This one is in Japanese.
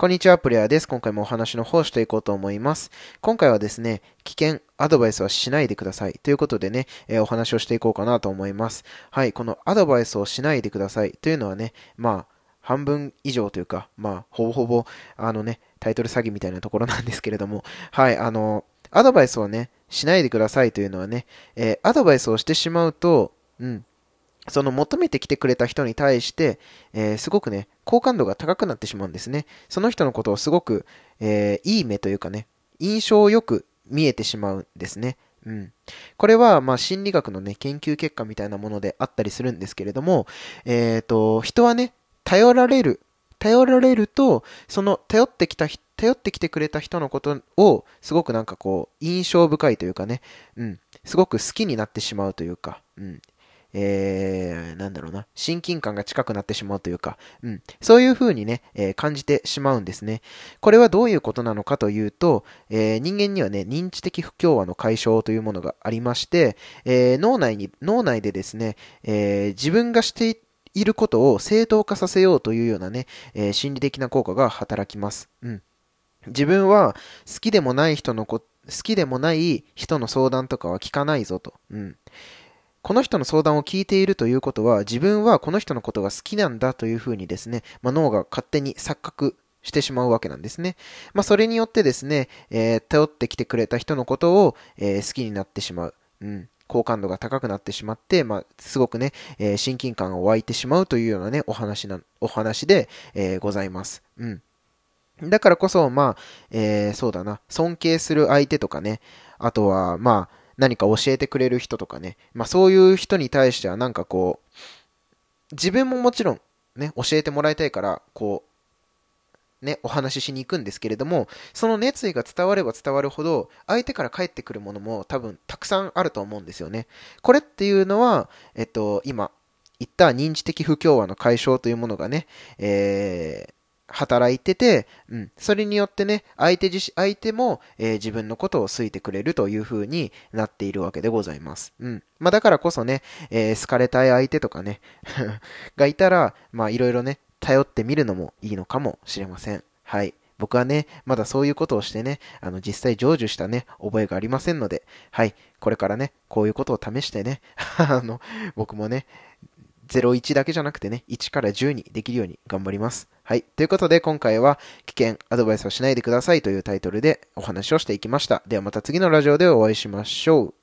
こんにちは、プレイヤーです。今回もお話の方していこうと思います。今回はですね、危険、アドバイスはしないでください。ということでね、えー、お話をしていこうかなと思います。はい、このアドバイスをしないでくださいというのはね、まあ、半分以上というか、まあ、ほぼほぼ、あのね、タイトル詐欺みたいなところなんですけれども、はい、あの、アドバイスをね、しないでくださいというのはね、えー、アドバイスをしてしまうと、うん、その求めてきてくれた人に対して、えー、すごくね、好感度が高くなってしまうんですね。その人のことをすごく、えー、いい目というかね、印象よく見えてしまうんですね。うん。これは、まあ、心理学のね、研究結果みたいなものであったりするんですけれども、えっ、ー、と、人はね、頼られる、頼られると、その頼ってきた頼ってきてくれた人のことを、すごくなんかこう、印象深いというかね、うん、すごく好きになってしまうというか、うん、えー、なんだろうな、親近感が近くなってしまうというか、うん、そういう風にね、えー、感じてしまうんですね。これはどういうことなのかというと、えー、人間にはね、認知的不協和の解消というものがありまして、えー、脳内に、脳内でですね、えー、自分がしていることを正当化させようというようなね、えー、心理的な効果が働きます。うん。自分は好きでもない人のこ、好きでもない人の相談とかは聞かないぞと。うん。この人の相談を聞いているということは、自分はこの人のことが好きなんだというふうにですね、まあ、脳が勝手に錯覚してしまうわけなんですね。まあ、それによってですね、えー、頼ってきてくれた人のことを、えー、好きになってしまう。うん。好感度が高くなってしまって、まあ、すごくね、えー、親近感が湧いてしまうというようなね、お話な、お話で、え、ございます。うん。だからこそ、まあ、え、そうだな、尊敬する相手とかね、あとは、まあ、何か教えてくれる人とかね、まあそういう人に対してはなんかこう、自分ももちろんね、教えてもらいたいから、こう、ね、お話ししに行くんですけれども、その熱意が伝われば伝わるほど、相手から返ってくるものも多分たくさんあると思うんですよね。これっていうのは、えっと、今、言った認知的不協和の解消というものがね、えー、働いてて、うん。それによってね、相手自相手も、えー、自分のことを好いてくれるという風になっているわけでございます。うん。まあだからこそね、えー、好かれたい相手とかね がいたら、まあいろいろね、頼ってみるのもいいのかもしれません。はい。僕はね、まだそういうことをしてね、あの、実際成就したね、覚えがありませんので、はい。これからね、こういうことを試してね、あの、僕もね、01だけじゃなくてね、1から10にできるように頑張ります。はい。ということで、今回は、危険、アドバイスをしないでくださいというタイトルでお話をしていきました。ではまた次のラジオでお会いしましょう。